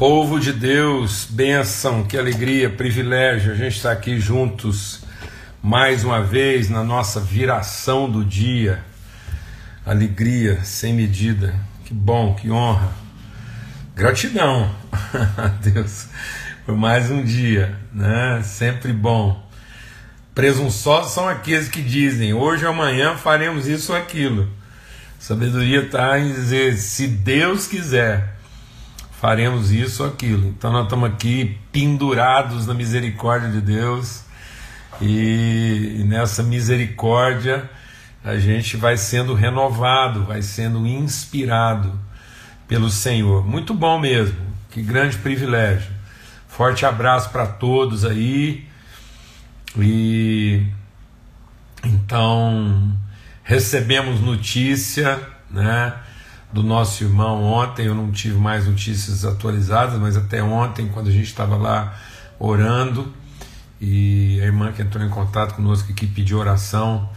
Povo de Deus, bênção, que alegria, privilégio a gente estar aqui juntos mais uma vez na nossa viração do dia. Alegria sem medida, que bom, que honra. Gratidão a Deus por mais um dia, né? Sempre bom. Presunçosos são aqueles que dizem: hoje ou amanhã faremos isso ou aquilo. Sabedoria está em dizer: se Deus quiser faremos isso ou aquilo. Então nós estamos aqui pendurados na misericórdia de Deus e, nessa misericórdia a gente vai sendo renovado, vai sendo inspirado pelo Senhor. Muito bom mesmo, que grande privilégio. Forte abraço para todos aí. E então recebemos notícia, né? Do nosso irmão ontem. Eu não tive mais notícias atualizadas, mas até ontem, quando a gente estava lá orando, e a irmã que entrou em contato conosco aqui pediu oração.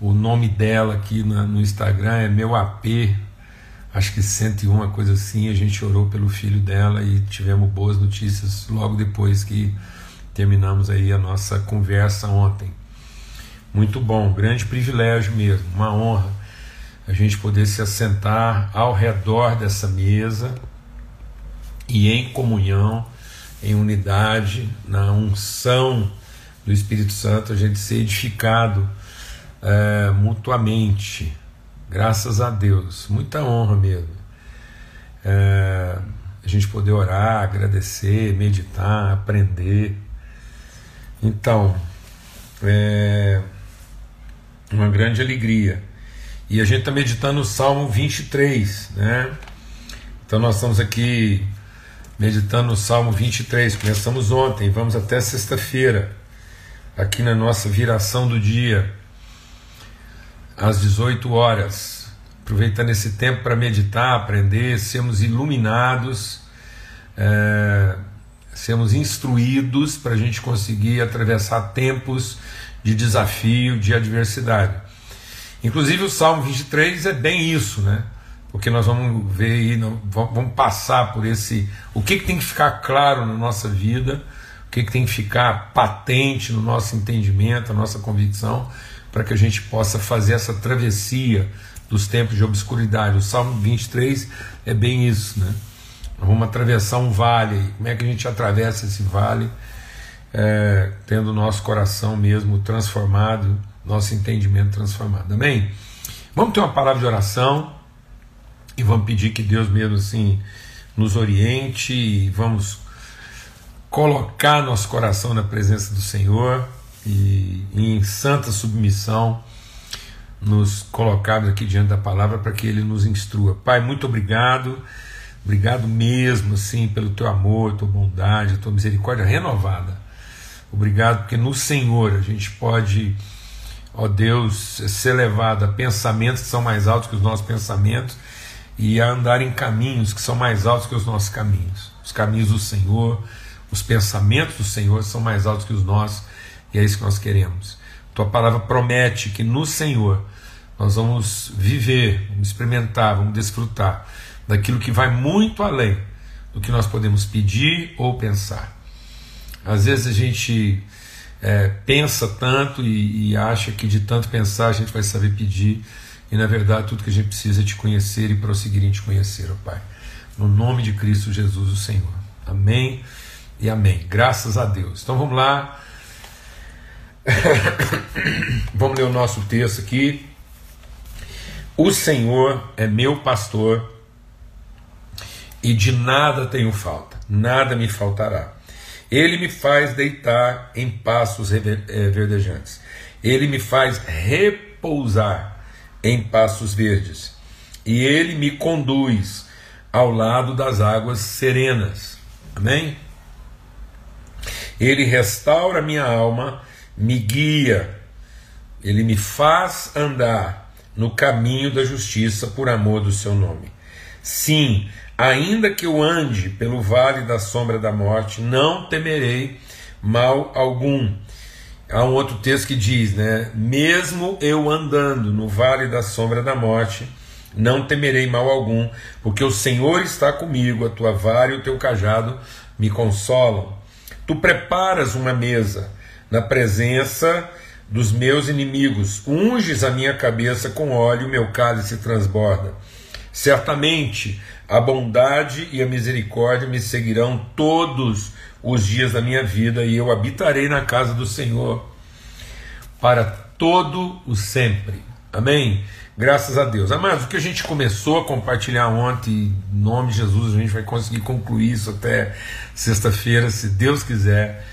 O nome dela aqui no Instagram é meu AP, acho que 101, uma coisa assim. A gente orou pelo filho dela e tivemos boas notícias logo depois que terminamos aí a nossa conversa ontem. Muito bom, grande privilégio mesmo, uma honra a gente poder se assentar ao redor dessa mesa e em comunhão, em unidade, na unção do Espírito Santo, a gente ser edificado é, mutuamente. Graças a Deus, muita honra mesmo. É, a gente poder orar, agradecer, meditar, aprender. Então, é uma grande alegria e a gente está meditando o Salmo 23, né? Então nós estamos aqui meditando o Salmo 23. Começamos ontem, vamos até sexta-feira, aqui na nossa viração do dia, às 18 horas. Aproveitando esse tempo para meditar, aprender, sermos iluminados, é, sermos instruídos para a gente conseguir atravessar tempos de desafio, de adversidade. Inclusive o Salmo 23 é bem isso, né? Porque nós vamos ver aí, vamos passar por esse. O que, que tem que ficar claro na nossa vida, o que, que tem que ficar patente no nosso entendimento, a nossa convicção, para que a gente possa fazer essa travessia dos tempos de obscuridade. O Salmo 23 é bem isso, né? Vamos atravessar um vale. Como é que a gente atravessa esse vale? É, tendo o nosso coração mesmo transformado nosso entendimento transformado. Amém? Vamos ter uma palavra de oração e vamos pedir que Deus mesmo assim nos oriente e vamos colocar nosso coração na presença do Senhor e em santa submissão nos colocarmos aqui diante da palavra para que Ele nos instrua. Pai, muito obrigado, obrigado mesmo assim pelo teu amor, tua bondade, tua misericórdia renovada. Obrigado porque no Senhor a gente pode ó Deus, ser levado a pensamentos que são mais altos que os nossos pensamentos e a andar em caminhos que são mais altos que os nossos caminhos. Os caminhos do Senhor, os pensamentos do Senhor são mais altos que os nossos e é isso que nós queremos. Tua palavra promete que no Senhor nós vamos viver, vamos experimentar, vamos desfrutar daquilo que vai muito além do que nós podemos pedir ou pensar. Às vezes a gente é, pensa tanto e, e, acha que de tanto pensar a gente vai saber pedir, e na verdade tudo que a gente precisa é te conhecer e prosseguir em te conhecer, ó Pai. No nome de Cristo Jesus, o Senhor. Amém e amém. Graças a Deus. Então vamos lá. vamos ler o nosso texto aqui. O Senhor é meu pastor e de nada tenho falta, nada me faltará. Ele me faz deitar em pastos eh, verdejantes. Ele me faz repousar em pastos verdes. E ele me conduz ao lado das águas serenas. Amém? Ele restaura minha alma, me guia. Ele me faz andar no caminho da justiça por amor do seu nome. Sim, Ainda que eu ande pelo vale da sombra da morte, não temerei mal algum. Há um outro texto que diz, né? Mesmo eu andando no vale da sombra da morte, Não temerei mal algum, porque o Senhor está comigo, a tua vara e o teu cajado me consolam. Tu preparas uma mesa na presença dos meus inimigos, unges a minha cabeça com óleo, meu cálice transborda. Certamente a bondade e a misericórdia me seguirão todos os dias da minha vida e eu habitarei na casa do Senhor para todo o sempre. Amém? Graças a Deus. Amados, o que a gente começou a compartilhar ontem, em nome de Jesus, a gente vai conseguir concluir isso até sexta-feira, se Deus quiser.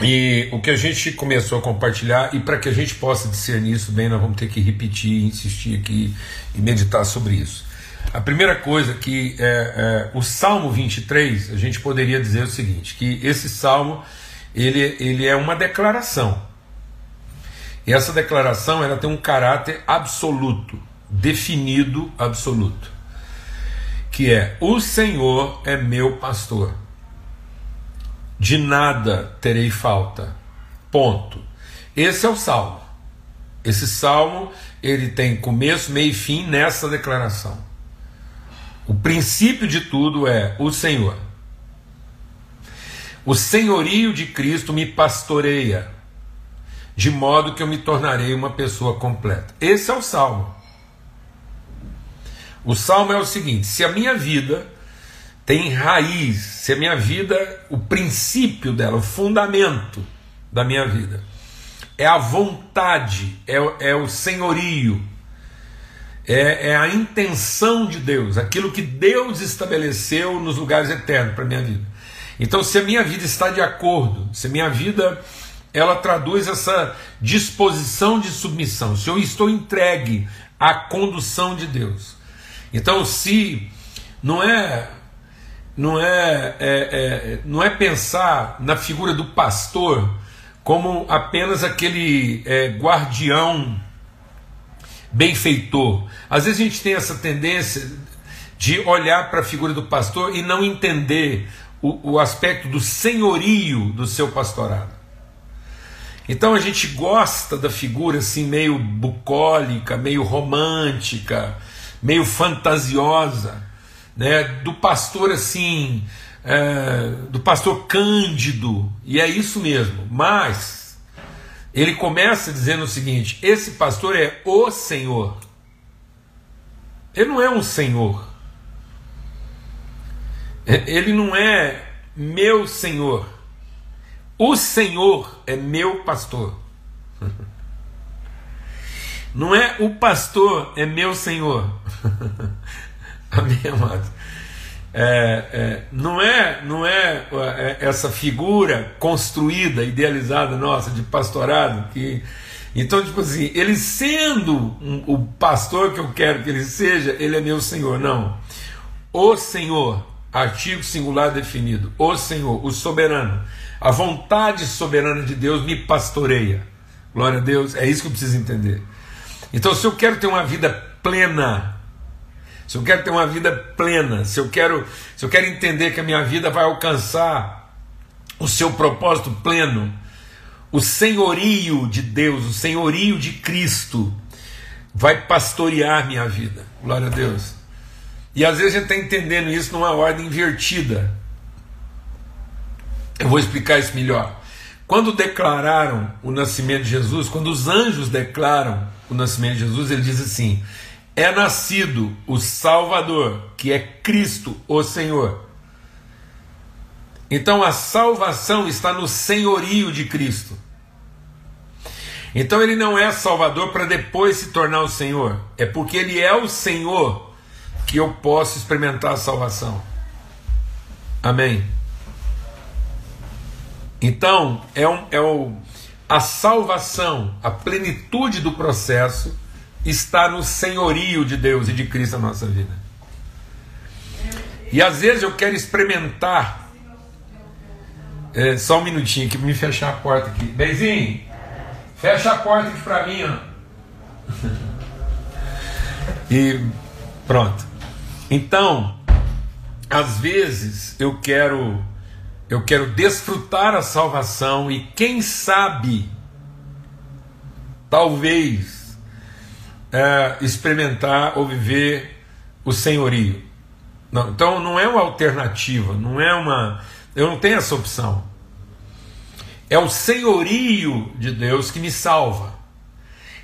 E o que a gente começou a compartilhar, e para que a gente possa discernir isso bem, nós vamos ter que repetir, insistir aqui e meditar sobre isso. A primeira coisa que é, é, o Salmo 23, a gente poderia dizer o seguinte, que esse salmo ele, ele é uma declaração. E essa declaração ela tem um caráter absoluto, definido absoluto, que é: o Senhor é meu pastor de nada terei falta. Ponto. Esse é o salmo. Esse salmo ele tem começo, meio e fim nessa declaração. O princípio de tudo é o Senhor. O senhorio de Cristo me pastoreia, de modo que eu me tornarei uma pessoa completa. Esse é o salmo. O salmo é o seguinte: se a minha vida tem raiz, se a minha vida, o princípio dela, o fundamento da minha vida, é a vontade, é, é o senhorio, é, é, a intenção de Deus, aquilo que Deus estabeleceu nos lugares eternos para minha vida. Então, se a minha vida está de acordo, se a minha vida ela traduz essa disposição de submissão, se eu estou entregue à condução de Deus. Então, se não é não é, é, é, não é pensar na figura do pastor como apenas aquele é, guardião benfeitor. Às vezes a gente tem essa tendência de olhar para a figura do pastor e não entender o, o aspecto do senhorio do seu pastorado. Então a gente gosta da figura assim meio bucólica, meio romântica, meio fantasiosa né, do pastor assim, é, do pastor Cândido, e é isso mesmo, mas ele começa dizendo o seguinte: esse pastor é o Senhor, ele não é um Senhor, ele não é meu Senhor, o Senhor é meu pastor. Não é o pastor é meu Senhor. Amém, amados? É, é, não é não é, é, essa figura construída, idealizada nossa de pastorado que então tipo assim ele sendo um, o pastor que eu quero que ele seja ele é meu Senhor. Não. O Senhor artigo singular definido o Senhor o soberano a vontade soberana de Deus me pastoreia. Glória a Deus é isso que eu preciso entender. Então se eu quero ter uma vida plena se eu quero ter uma vida plena, se eu quero, se eu quero entender que a minha vida vai alcançar o seu propósito pleno, o senhorio de Deus, o senhorio de Cristo vai pastorear minha vida. Glória a Deus. E às vezes a gente está entendendo isso numa ordem invertida. Eu vou explicar isso melhor. Quando declararam o nascimento de Jesus, quando os anjos declaram o nascimento de Jesus, ele diz assim: é nascido o Salvador, que é Cristo, o Senhor. Então a salvação está no senhorio de Cristo. Então ele não é Salvador para depois se tornar o Senhor, é porque ele é o Senhor que eu posso experimentar a salvação. Amém. Então é, um, é o, a salvação, a plenitude do processo está no senhorio de Deus e de Cristo na nossa vida. E às vezes eu quero experimentar. É, só um minutinho aqui me fechar a porta aqui. Beizinho, fecha a porta aqui para mim. Ó. e pronto. Então, às vezes eu quero eu quero desfrutar a salvação e quem sabe talvez é, experimentar ou viver o senhorio. Não, então não é uma alternativa, não é uma. Eu não tenho essa opção. É o senhorio de Deus que me salva.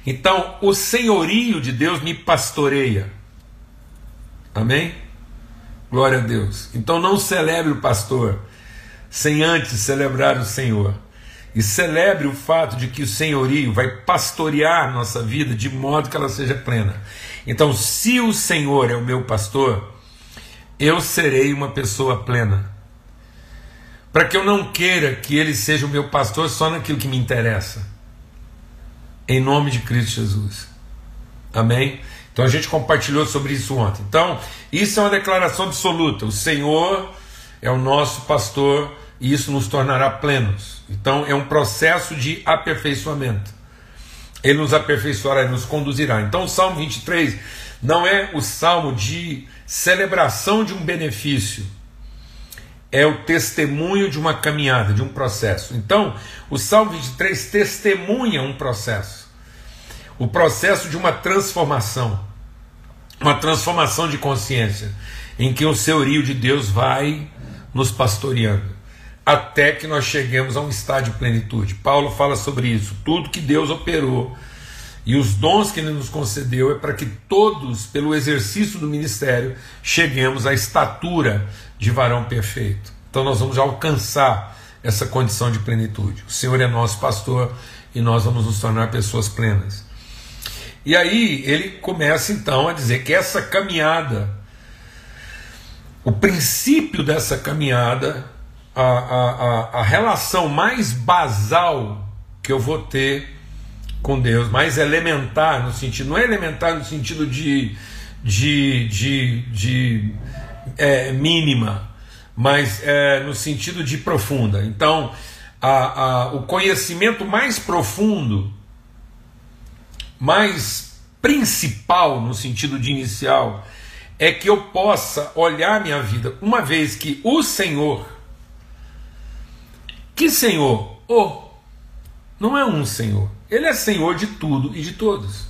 Então, o senhorio de Deus me pastoreia. Amém? Glória a Deus. Então, não celebre o pastor sem antes celebrar o Senhor. E celebre o fato de que o senhorio vai pastorear nossa vida de modo que ela seja plena. Então, se o Senhor é o meu pastor, eu serei uma pessoa plena. Para que eu não queira que ele seja o meu pastor só naquilo que me interessa. Em nome de Cristo Jesus. Amém? Então a gente compartilhou sobre isso ontem. Então, isso é uma declaração absoluta. O Senhor é o nosso pastor e isso nos tornará plenos. Então, é um processo de aperfeiçoamento. Ele nos aperfeiçoará e nos conduzirá. Então, o Salmo 23 não é o salmo de celebração de um benefício, é o testemunho de uma caminhada, de um processo. Então, o Salmo 23 testemunha um processo, o processo de uma transformação, uma transformação de consciência, em que o senhorio de Deus vai nos pastoreando, até que nós cheguemos a um estado de plenitude. Paulo fala sobre isso, tudo que Deus operou e os dons que Ele nos concedeu é para que todos, pelo exercício do ministério, cheguemos à estatura de varão perfeito. Então nós vamos alcançar essa condição de plenitude. O Senhor é nosso pastor e nós vamos nos tornar pessoas plenas. E aí ele começa então a dizer que essa caminhada, o princípio dessa caminhada, a, a, a, relação mais basal que eu vou ter com Deus, mais elementar no sentido, não é elementar no sentido de, de, de, de é, mínima, mas é, no sentido de profunda. Então, a, a, o conhecimento mais profundo, mais principal no sentido de inicial, é que eu possa olhar minha vida, uma vez que o Senhor, que Senhor? Oh, não é um Senhor ele é senhor de tudo e de todos.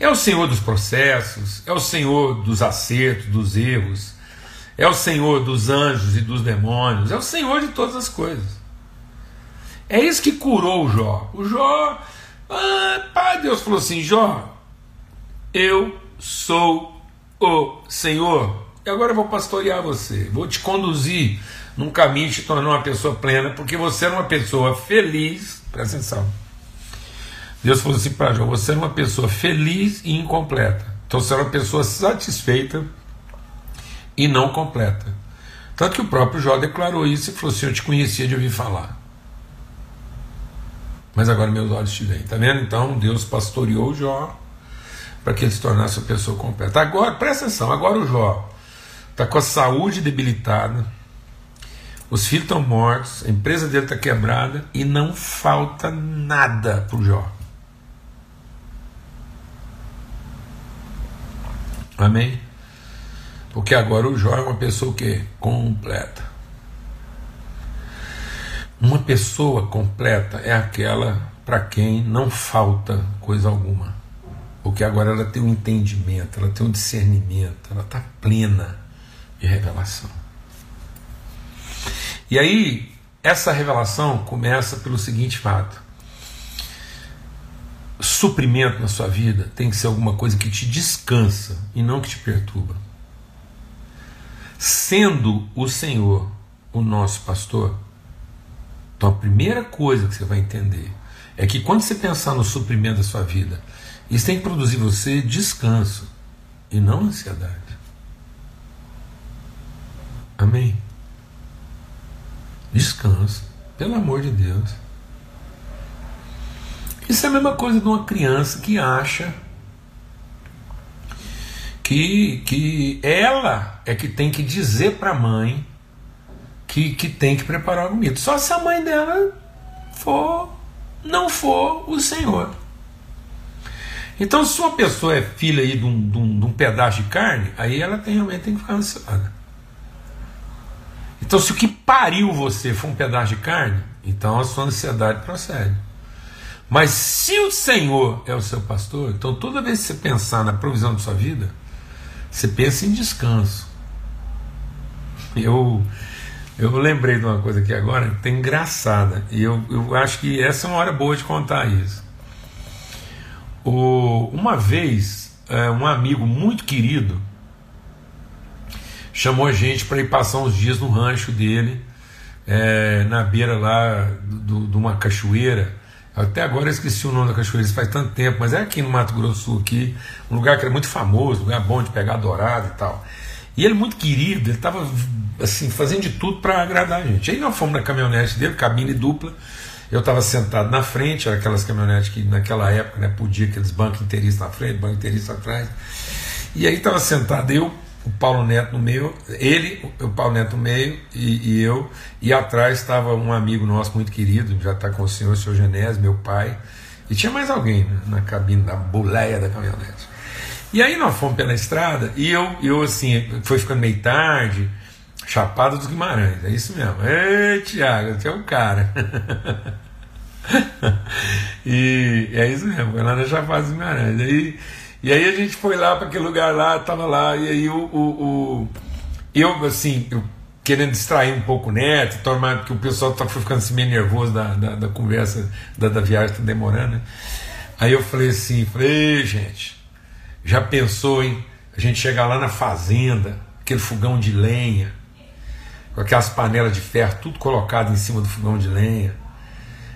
É o senhor dos processos, é o senhor dos acertos, dos erros, é o senhor dos anjos e dos demônios, é o senhor de todas as coisas. É isso que curou o Jó. O Jó, ah, pai Deus falou assim: Jó, eu sou o Senhor, e agora eu vou pastorear você, vou te conduzir num caminho te tornar uma pessoa plena, porque você é uma pessoa feliz Presta atenção. Deus falou assim para Jó: você é uma pessoa feliz e incompleta. Então você é uma pessoa satisfeita e não completa. Tanto que o próprio Jó declarou isso e falou assim: Eu te conhecia de ouvir falar. Mas agora meus olhos te veem. Está vendo? Então Deus pastoreou Jó para que ele se tornasse uma pessoa completa. Agora, presta atenção: agora o Jó está com a saúde debilitada os filhos estão mortos, a empresa dele está quebrada e não falta nada para o Jó. Amém? Porque agora o Jó é uma pessoa que completa. Uma pessoa completa é aquela para quem não falta coisa alguma. Porque agora ela tem um entendimento, ela tem um discernimento, ela está plena de revelação. E aí, essa revelação começa pelo seguinte fato: suprimento na sua vida tem que ser alguma coisa que te descansa e não que te perturba. Sendo o Senhor o nosso pastor, então a primeira coisa que você vai entender é que quando você pensar no suprimento da sua vida, isso tem que produzir você descanso e não ansiedade. Amém? Descansa, pelo amor de Deus. Isso é a mesma coisa de uma criança que acha que, que ela é que tem que dizer para a mãe que, que tem que preparar a comida. Só se a mãe dela for, não for o Senhor. Então, se uma pessoa é filha aí de um, de um, de um pedaço de carne, aí ela tem, realmente tem que ficar ansiosa. Então, se o que pariu você foi um pedaço de carne, então a sua ansiedade procede. Mas se o Senhor é o seu pastor, então toda vez que você pensar na provisão da sua vida, você pensa em descanso. Eu eu lembrei de uma coisa aqui agora que tem engraçada, e eu, eu acho que essa é uma hora boa de contar isso. O, uma vez, é, um amigo muito querido chamou a gente para ir passar uns dias no rancho dele, é, na beira lá de uma cachoeira. Até agora eu esqueci o nome da cachoeira, isso faz tanto tempo, mas é aqui no Mato Grosso Sul, aqui, um lugar que era muito famoso, um lugar bom de pegar dourado e tal. E ele muito querido, ele estava assim, fazendo de tudo para agradar a gente. Aí nós fomos na caminhonete dele, cabine dupla. Eu estava sentado na frente, era aquelas caminhonetes que naquela época né, podia aqueles bancos inteiristas na frente, banco inteirista atrás. E aí estava sentado eu, o Paulo Neto no meio, ele, o Paulo Neto no meio e, e eu, e atrás estava um amigo nosso muito querido, já está com o senhor, o senhor Genésio, meu pai, e tinha mais alguém né, na cabine, na boleia da caminhonete. E aí nós fomos pela estrada e eu, eu assim, foi ficando meio tarde, Chapada dos Guimarães, é isso mesmo. Ei, Tiago, você é um cara. e é isso mesmo, foi lá na Chapada dos Guimarães. Aí, e aí a gente foi lá para aquele lugar lá, tava lá, e aí o, o, o eu assim, eu querendo distrair um pouco o neto, tomar, porque o pessoal tá ficando assim meio nervoso da, da, da conversa, da, da viagem tá demorando, né? Aí eu falei assim, falei, gente, já pensou, hein? A gente chegar lá na fazenda, aquele fogão de lenha, com aquelas panelas de ferro, tudo colocado em cima do fogão de lenha.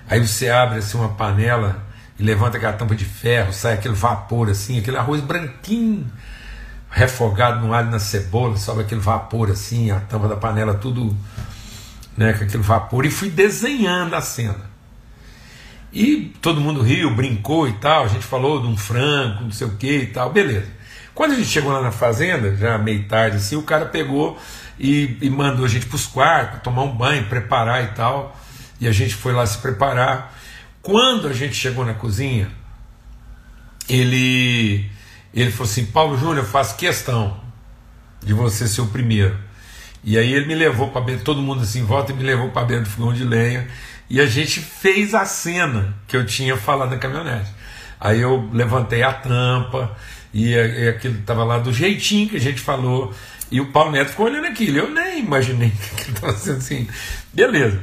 Aí você abre assim uma panela e levanta aquela tampa de ferro, sai aquele vapor assim, aquele arroz branquinho, refogado no alho na cebola, sobe aquele vapor assim, a tampa da panela tudo né, com aquele vapor, e fui desenhando a cena. E todo mundo riu, brincou e tal, a gente falou de um frango, não sei o que e tal, beleza. Quando a gente chegou lá na fazenda, já meio tarde assim, o cara pegou e, e mandou a gente para os quartos, tomar um banho, preparar e tal. E a gente foi lá se preparar. Quando a gente chegou na cozinha, ele, ele falou assim: Paulo Júnior, eu faço questão de você ser o primeiro. E aí ele me levou para beber, todo mundo assim volta, e me levou para beber do fogão de lenha. E a gente fez a cena que eu tinha falado na caminhonete. Aí eu levantei a tampa, e, e aquilo estava lá do jeitinho que a gente falou. E o Paulo Neto ficou olhando aquilo. Eu nem imaginei que estava sendo assim. Beleza.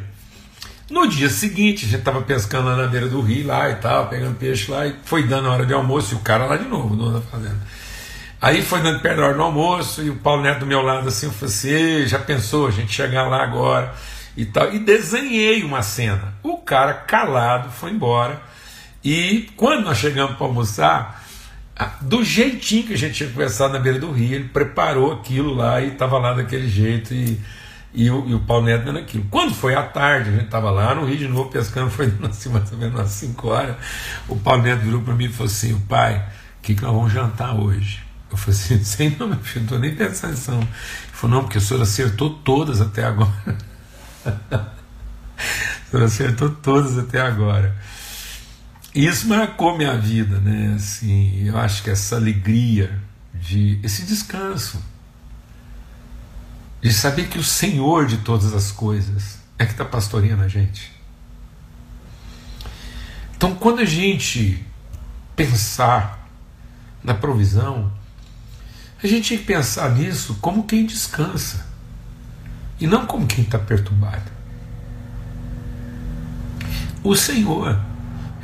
No dia seguinte, a gente estava pescando lá na beira do rio lá e tal, pegando peixe lá, e foi dando a hora de almoço, e o cara lá de novo, dono da fazenda. Aí foi dando perto da hora do almoço, e o Paulo Neto do meu lado assim, eu falei assim, já pensou a gente chegar lá agora e tal. E desenhei uma cena. O cara calado foi embora. E quando nós chegamos para almoçar, do jeitinho que a gente tinha conversado na beira do rio, ele preparou aquilo lá e estava lá daquele jeito e, e, o, e o Paulo Neto dando aquilo. Quando foi à tarde, a gente estava lá no Rio de novo pescando, foi assim, mais ou menos umas 5 horas, o Paulo Neto virou para mim e falou assim, pai, o que, que nós vamos jantar hoje? Eu falei assim, sem não, meu filho, não estou nem pensando nisso. Ele falou, não, porque o senhor acertou todas até agora. o senhor acertou todas até agora. Isso marcou minha vida, né? Assim, eu acho que essa alegria de esse descanso, de saber que o Senhor de todas as coisas é que está pastoreando a gente. Então, quando a gente pensar na provisão, a gente tem que pensar nisso como quem descansa e não como quem está perturbado. O Senhor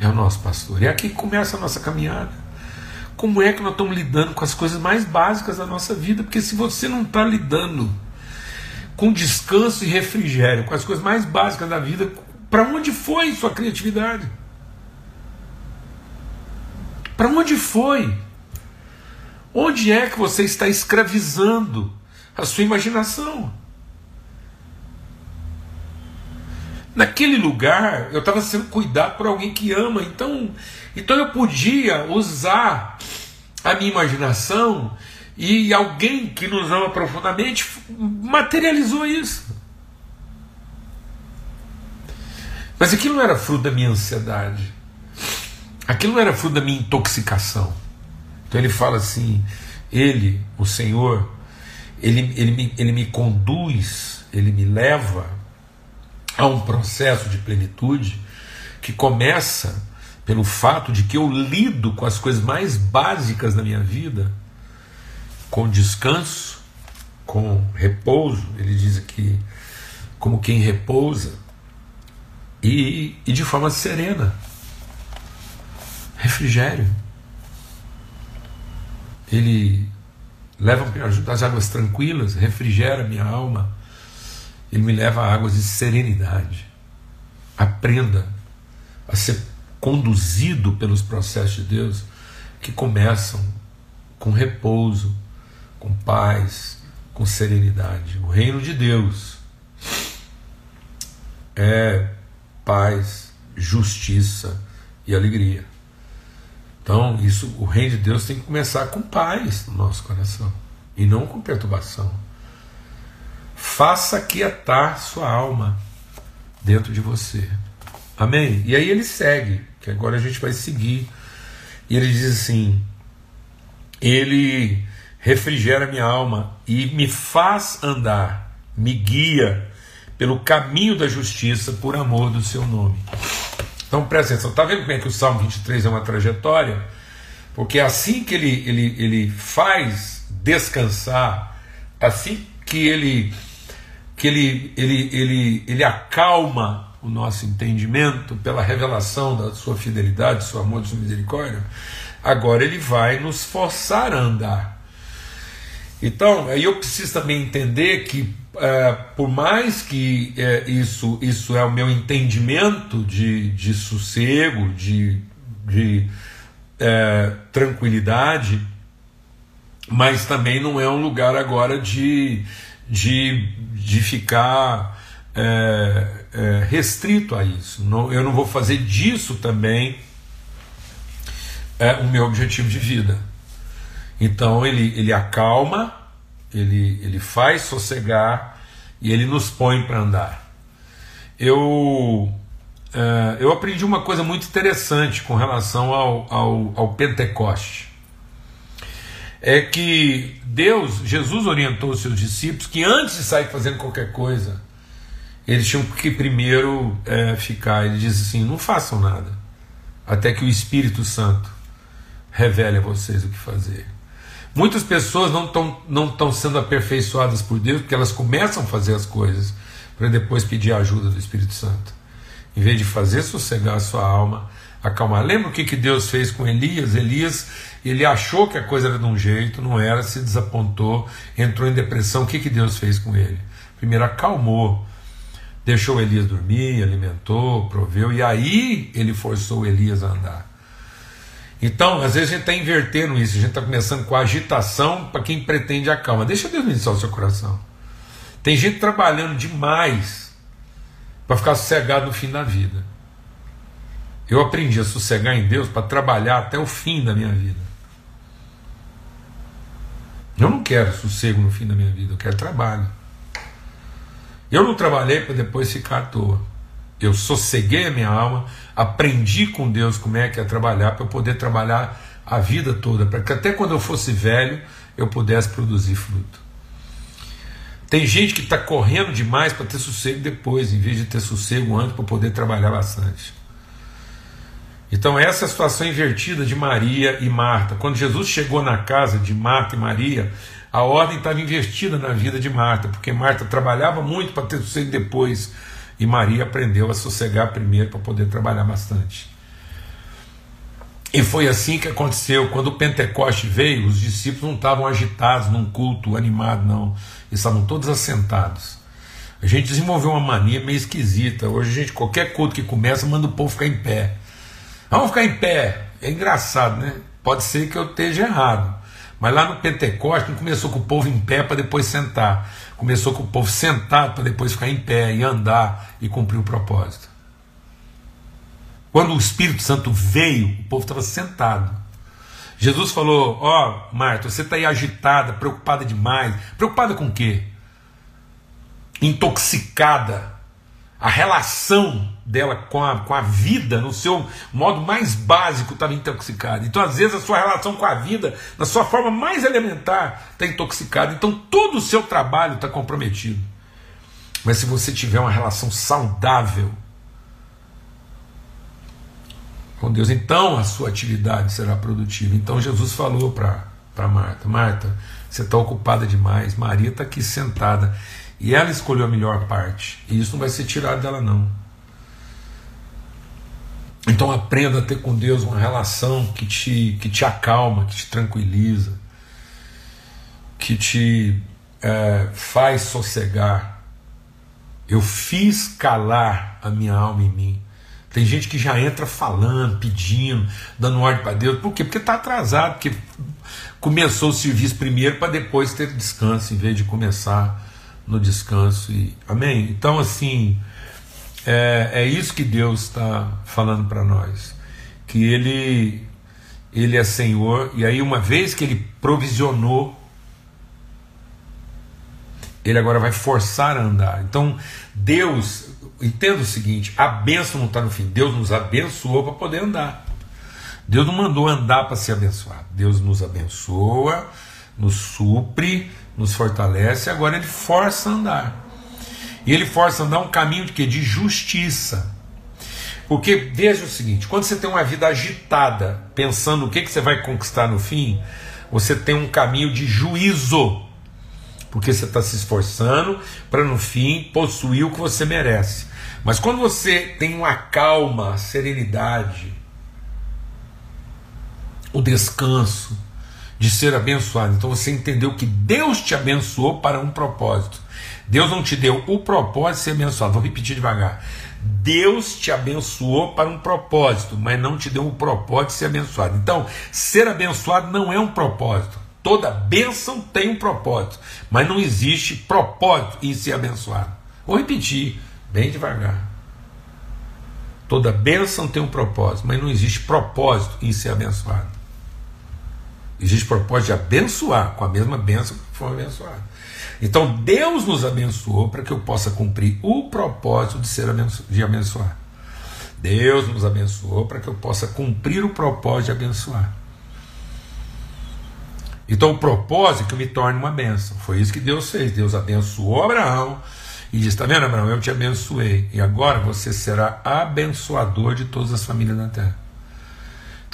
é o nosso pastor. E é aqui que começa a nossa caminhada. Como é que nós estamos lidando com as coisas mais básicas da nossa vida? Porque se você não está lidando com descanso e refrigério, com as coisas mais básicas da vida, para onde foi sua criatividade? Para onde foi? Onde é que você está escravizando a sua imaginação? Naquele lugar eu estava sendo cuidado por alguém que ama, então, então eu podia usar a minha imaginação e alguém que nos ama profundamente materializou isso. Mas aquilo não era fruto da minha ansiedade, aquilo não era fruto da minha intoxicação. Então ele fala assim: Ele, o Senhor, ele, ele, me, ele me conduz, ele me leva Há um processo de plenitude que começa pelo fato de que eu lido com as coisas mais básicas da minha vida, com descanso, com repouso, ele diz aqui, como quem repousa, e, e de forma serena. Refrigério. Ele leva-me às águas tranquilas, refrigera minha alma, ele me leva a águas de serenidade. Aprenda a ser conduzido pelos processos de Deus que começam com repouso, com paz, com serenidade. O reino de Deus é paz, justiça e alegria. Então, isso, o reino de Deus tem que começar com paz no nosso coração e não com perturbação. Faça quietar sua alma dentro de você. Amém? E aí ele segue, que agora a gente vai seguir. E ele diz assim: Ele refrigera minha alma e me faz andar, me guia pelo caminho da justiça por amor do seu nome. Então presta atenção, está vendo como é que o Salmo 23 é uma trajetória? Porque assim que ele, ele, ele faz descansar, assim que ele, que ele, ele, ele, ele acalma o nosso entendimento pela revelação da sua fidelidade, do seu amor, da sua misericórdia, agora ele vai nos forçar a andar. Então, aí eu preciso também entender que, é, por mais que é, isso, isso é o meu entendimento de, de sossego, de, de é, tranquilidade, mas também não é um lugar agora de, de, de ficar é, é, restrito a isso. Não, eu não vou fazer disso também é, o meu objetivo de vida. Então ele, ele acalma, ele, ele faz sossegar e ele nos põe para andar. Eu, uh, eu aprendi uma coisa muito interessante com relação ao, ao, ao Pentecoste. É que Deus, Jesus orientou os seus discípulos que antes de sair fazendo qualquer coisa, eles tinham que primeiro é, ficar. Ele diz assim: não façam nada, até que o Espírito Santo revele a vocês o que fazer. Muitas pessoas não estão não tão sendo aperfeiçoadas por Deus porque elas começam a fazer as coisas para depois pedir a ajuda do Espírito Santo. Em vez de fazer sossegar a sua alma, acalmar. Lembra o que, que Deus fez com Elias? Elias, ele achou que a coisa era de um jeito, não era, se desapontou, entrou em depressão. O que, que Deus fez com ele? Primeiro acalmou, deixou Elias dormir, alimentou, proveu, e aí ele forçou Elias a andar. Então, às vezes a gente está invertendo isso, a gente está começando com a agitação para quem pretende a calma. Deixa Deus ministrar o seu coração. Tem gente trabalhando demais para ficar sossegado no fim da vida. Eu aprendi a sossegar em Deus para trabalhar até o fim da minha vida. Eu não quero sossego no fim da minha vida, eu quero trabalho. Eu não trabalhei para depois ficar à toa. Eu sosseguei a minha alma, aprendi com Deus como é que é trabalhar, para eu poder trabalhar a vida toda, para que até quando eu fosse velho eu pudesse produzir fruto. Tem gente que está correndo demais para ter sossego depois, em vez de ter sossego antes para poder trabalhar bastante. Então, essa é a situação invertida de Maria e Marta. Quando Jesus chegou na casa de Marta e Maria, a ordem estava invertida na vida de Marta, porque Marta trabalhava muito para ter sossego depois e Maria aprendeu a sossegar primeiro para poder trabalhar bastante. E foi assim que aconteceu. Quando o Pentecoste veio, os discípulos não estavam agitados num culto animado, não. Eles estavam todos assentados. A gente desenvolveu uma mania meio esquisita. Hoje, a gente, qualquer culto que começa, manda o povo ficar em pé. Vamos ficar em pé. É engraçado, né? Pode ser que eu esteja errado. Mas lá no Pentecoste não começou com o povo em pé para depois sentar. Começou com o povo sentado para depois ficar em pé e andar e cumprir o propósito. Quando o Espírito Santo veio, o povo estava sentado. Jesus falou: Ó, oh, Marta, você está aí agitada, preocupada demais. Preocupada com o quê? Intoxicada a relação dela com a, com a vida, no seu modo mais básico, estava intoxicada. Então, às vezes, a sua relação com a vida, na sua forma mais elementar, está intoxicada. Então, todo o seu trabalho está comprometido. Mas se você tiver uma relação saudável, com Deus, então a sua atividade será produtiva. Então Jesus falou para Marta: Marta, você está ocupada demais, Maria está aqui sentada. E ela escolheu a melhor parte. E isso não vai ser tirado dela, não. Então aprenda a ter com Deus uma relação que te, que te acalma, que te tranquiliza, que te é, faz sossegar. Eu fiz calar a minha alma em mim. Tem gente que já entra falando, pedindo, dando ordem para Deus. Por quê? Porque está atrasado, porque começou o serviço primeiro para depois ter descanso, em vez de começar no descanso. E, amém? Então, assim, é, é isso que Deus está falando para nós. Que Ele, Ele é Senhor, e aí, uma vez que Ele provisionou, Ele agora vai forçar a andar. Então, Deus, entenda o seguinte: a bênção não está no fim, Deus nos abençoou para poder andar. Deus não mandou andar para ser abençoado. Deus nos abençoa, nos supre, nos fortalece, agora Ele força a andar. E ele força a andar um caminho de quê? De justiça. Porque veja o seguinte: quando você tem uma vida agitada, pensando o que, que você vai conquistar no fim, você tem um caminho de juízo. Porque você está se esforçando para no fim possuir o que você merece. Mas quando você tem uma calma, serenidade, o descanso de ser abençoado, então você entendeu que Deus te abençoou para um propósito. Deus não te deu o propósito de ser abençoado. Vou repetir devagar. Deus te abençoou para um propósito, mas não te deu o propósito de ser abençoado. Então, ser abençoado não é um propósito. Toda bênção tem um propósito, mas não existe propósito em ser abençoado. Vou repetir, bem devagar. Toda bênção tem um propósito, mas não existe propósito em ser abençoado. Existe propósito de abençoar com a mesma bênção que foi abençoado. Então Deus nos abençoou para que eu possa cumprir o propósito de ser abenço de abençoar. Deus nos abençoou para que eu possa cumprir o propósito de abençoar. Então o propósito é que eu me torne uma bênção. Foi isso que Deus fez. Deus abençoou Abraão e disse: Está vendo, Abraão? Eu te abençoei. E agora você será abençoador de todas as famílias da terra.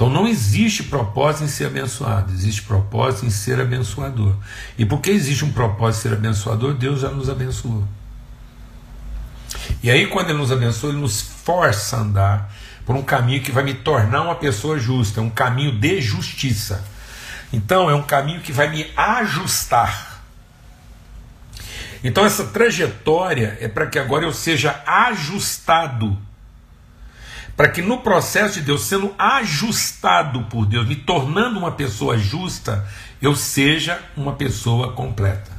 Então não existe propósito em ser abençoado, existe propósito em ser abençoador. E porque existe um propósito em ser abençoador, Deus já nos abençoou. E aí, quando Ele nos abençoa, Ele nos força a andar por um caminho que vai me tornar uma pessoa justa, um caminho de justiça. Então, é um caminho que vai me ajustar. Então, essa trajetória é para que agora eu seja ajustado para que no processo de Deus, sendo ajustado por Deus, me tornando uma pessoa justa, eu seja uma pessoa completa.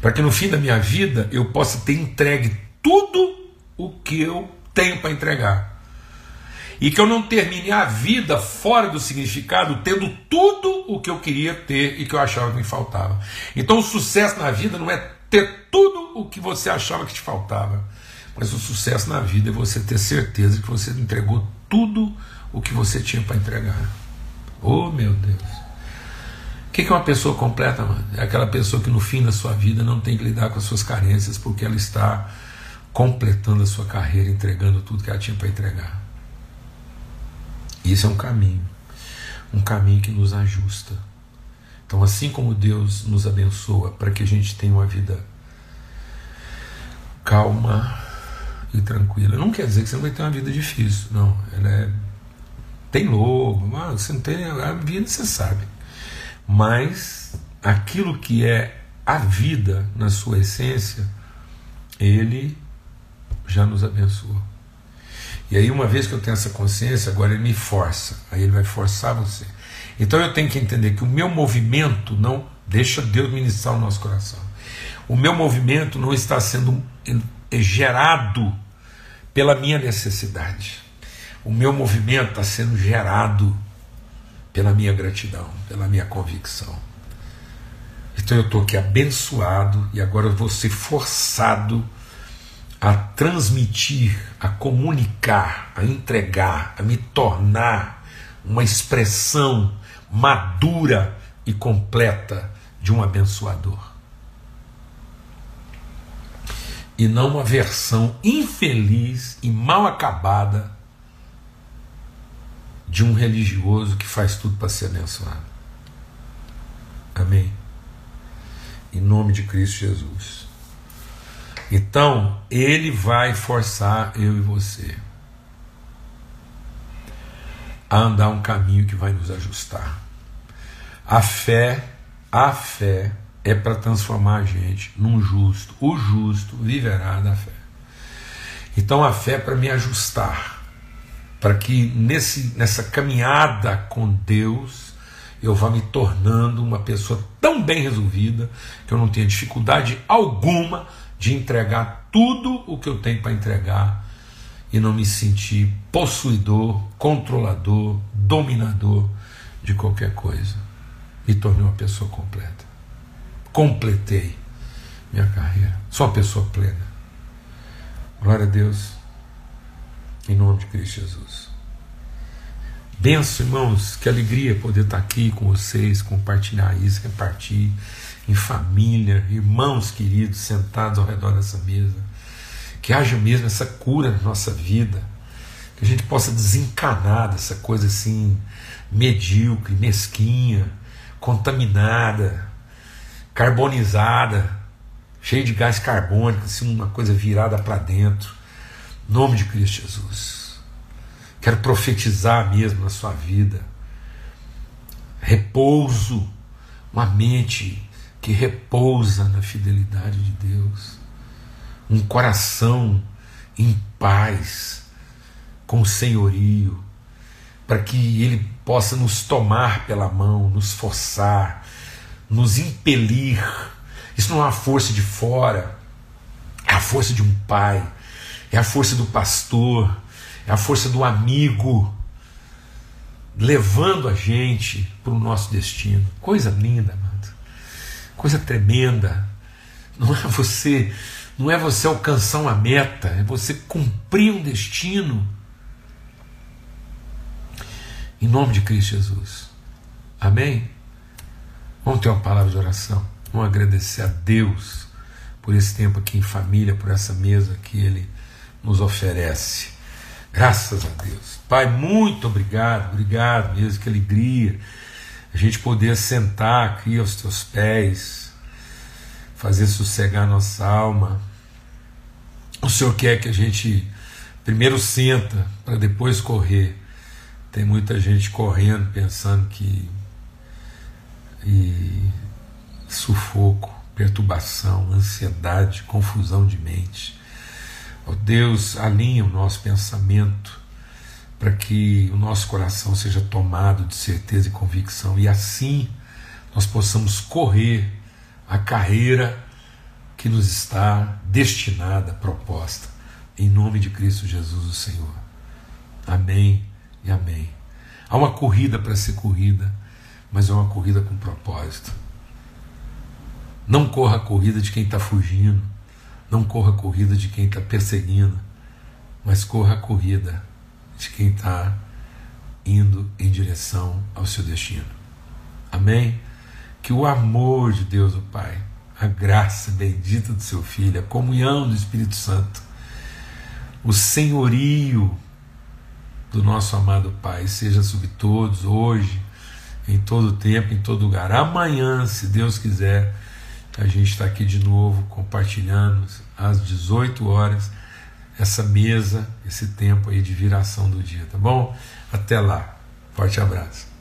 Para que no fim da minha vida eu possa ter entregue tudo o que eu tenho para entregar. E que eu não termine a vida fora do significado, tendo tudo o que eu queria ter e que eu achava que me faltava. Então o sucesso na vida não é ter tudo o que você achava que te faltava mas o sucesso na vida é você ter certeza que você entregou tudo o que você tinha para entregar. Oh meu Deus! O que é uma pessoa completa, mano? É aquela pessoa que no fim da sua vida não tem que lidar com as suas carências porque ela está completando a sua carreira, entregando tudo que ela tinha para entregar. Isso é um caminho, um caminho que nos ajusta. Então, assim como Deus nos abençoa para que a gente tenha uma vida calma, e tranquila. Não quer dizer que você não vai ter uma vida difícil, não. Ela é. Tem lobo, mas você não tem. A vida você sabe. Mas aquilo que é a vida na sua essência, ele já nos abençoou. E aí, uma vez que eu tenho essa consciência, agora ele me força. Aí ele vai forçar você. Então eu tenho que entender que o meu movimento não deixa Deus ministrar o nosso coração. O meu movimento não está sendo gerado pela minha necessidade. O meu movimento está sendo gerado pela minha gratidão, pela minha convicção. Então eu estou aqui abençoado e agora eu vou ser forçado a transmitir, a comunicar, a entregar, a me tornar uma expressão madura e completa de um abençoador e não uma versão infeliz e mal acabada de um religioso que faz tudo para ser abençoado. Amém? Em nome de Cristo Jesus. Então, ele vai forçar eu e você a andar um caminho que vai nos ajustar. A fé, a fé é para transformar a gente num justo. O justo viverá da fé. Então a fé é para me ajustar, para que nesse, nessa caminhada com Deus eu vá me tornando uma pessoa tão bem resolvida que eu não tenha dificuldade alguma de entregar tudo o que eu tenho para entregar e não me sentir possuidor, controlador, dominador de qualquer coisa. Me tornei uma pessoa completa. Completei minha carreira. Sou uma pessoa plena. Glória a Deus. Em nome de Cristo Jesus. Benção, irmãos, que alegria poder estar aqui com vocês, compartilhar isso, repartir em família, irmãos queridos sentados ao redor dessa mesa. Que haja mesmo essa cura na nossa vida, que a gente possa desencanar dessa coisa assim medíocre, mesquinha, contaminada, carbonizada, cheia de gás carbônico, assim, uma coisa virada para dentro. Em nome de Cristo Jesus. Quero profetizar mesmo na sua vida. Repouso, uma mente que repousa na fidelidade de Deus. Um coração em paz, com senhorio, para que Ele possa nos tomar pela mão, nos forçar, nos impelir. Isso não é uma força de fora, é a força de um pai, é a força do pastor, é a força do amigo, levando a gente para o nosso destino. Coisa linda, amado. Coisa tremenda. Não é você, não é você alcançar uma meta, é você cumprir um destino. Em nome de Cristo Jesus. Amém? Vamos ter uma palavra de oração. Vamos agradecer a Deus por esse tempo aqui em família, por essa mesa que Ele nos oferece. Graças a Deus. Pai, muito obrigado, obrigado mesmo, que alegria a gente poder sentar aqui aos teus pés, fazer sossegar nossa alma. O Senhor quer que a gente primeiro senta para depois correr. Tem muita gente correndo pensando que e sufoco, perturbação, ansiedade, confusão de mente. Oh Deus, alinha o nosso pensamento para que o nosso coração seja tomado de certeza e convicção e assim nós possamos correr a carreira que nos está destinada, proposta, em nome de Cristo Jesus, o Senhor. Amém e amém. Há uma corrida para ser corrida mas é uma corrida com propósito. Não corra a corrida de quem está fugindo, não corra a corrida de quem está perseguindo, mas corra a corrida de quem está indo em direção ao seu destino. Amém? Que o amor de Deus, o Pai, a graça bendita do seu Filho, a comunhão do Espírito Santo, o senhorio do nosso amado Pai seja sobre todos hoje em todo tempo, em todo lugar. Amanhã, se Deus quiser, a gente está aqui de novo compartilhando às 18 horas essa mesa, esse tempo aí de viração do dia, tá bom? Até lá. Forte abraço.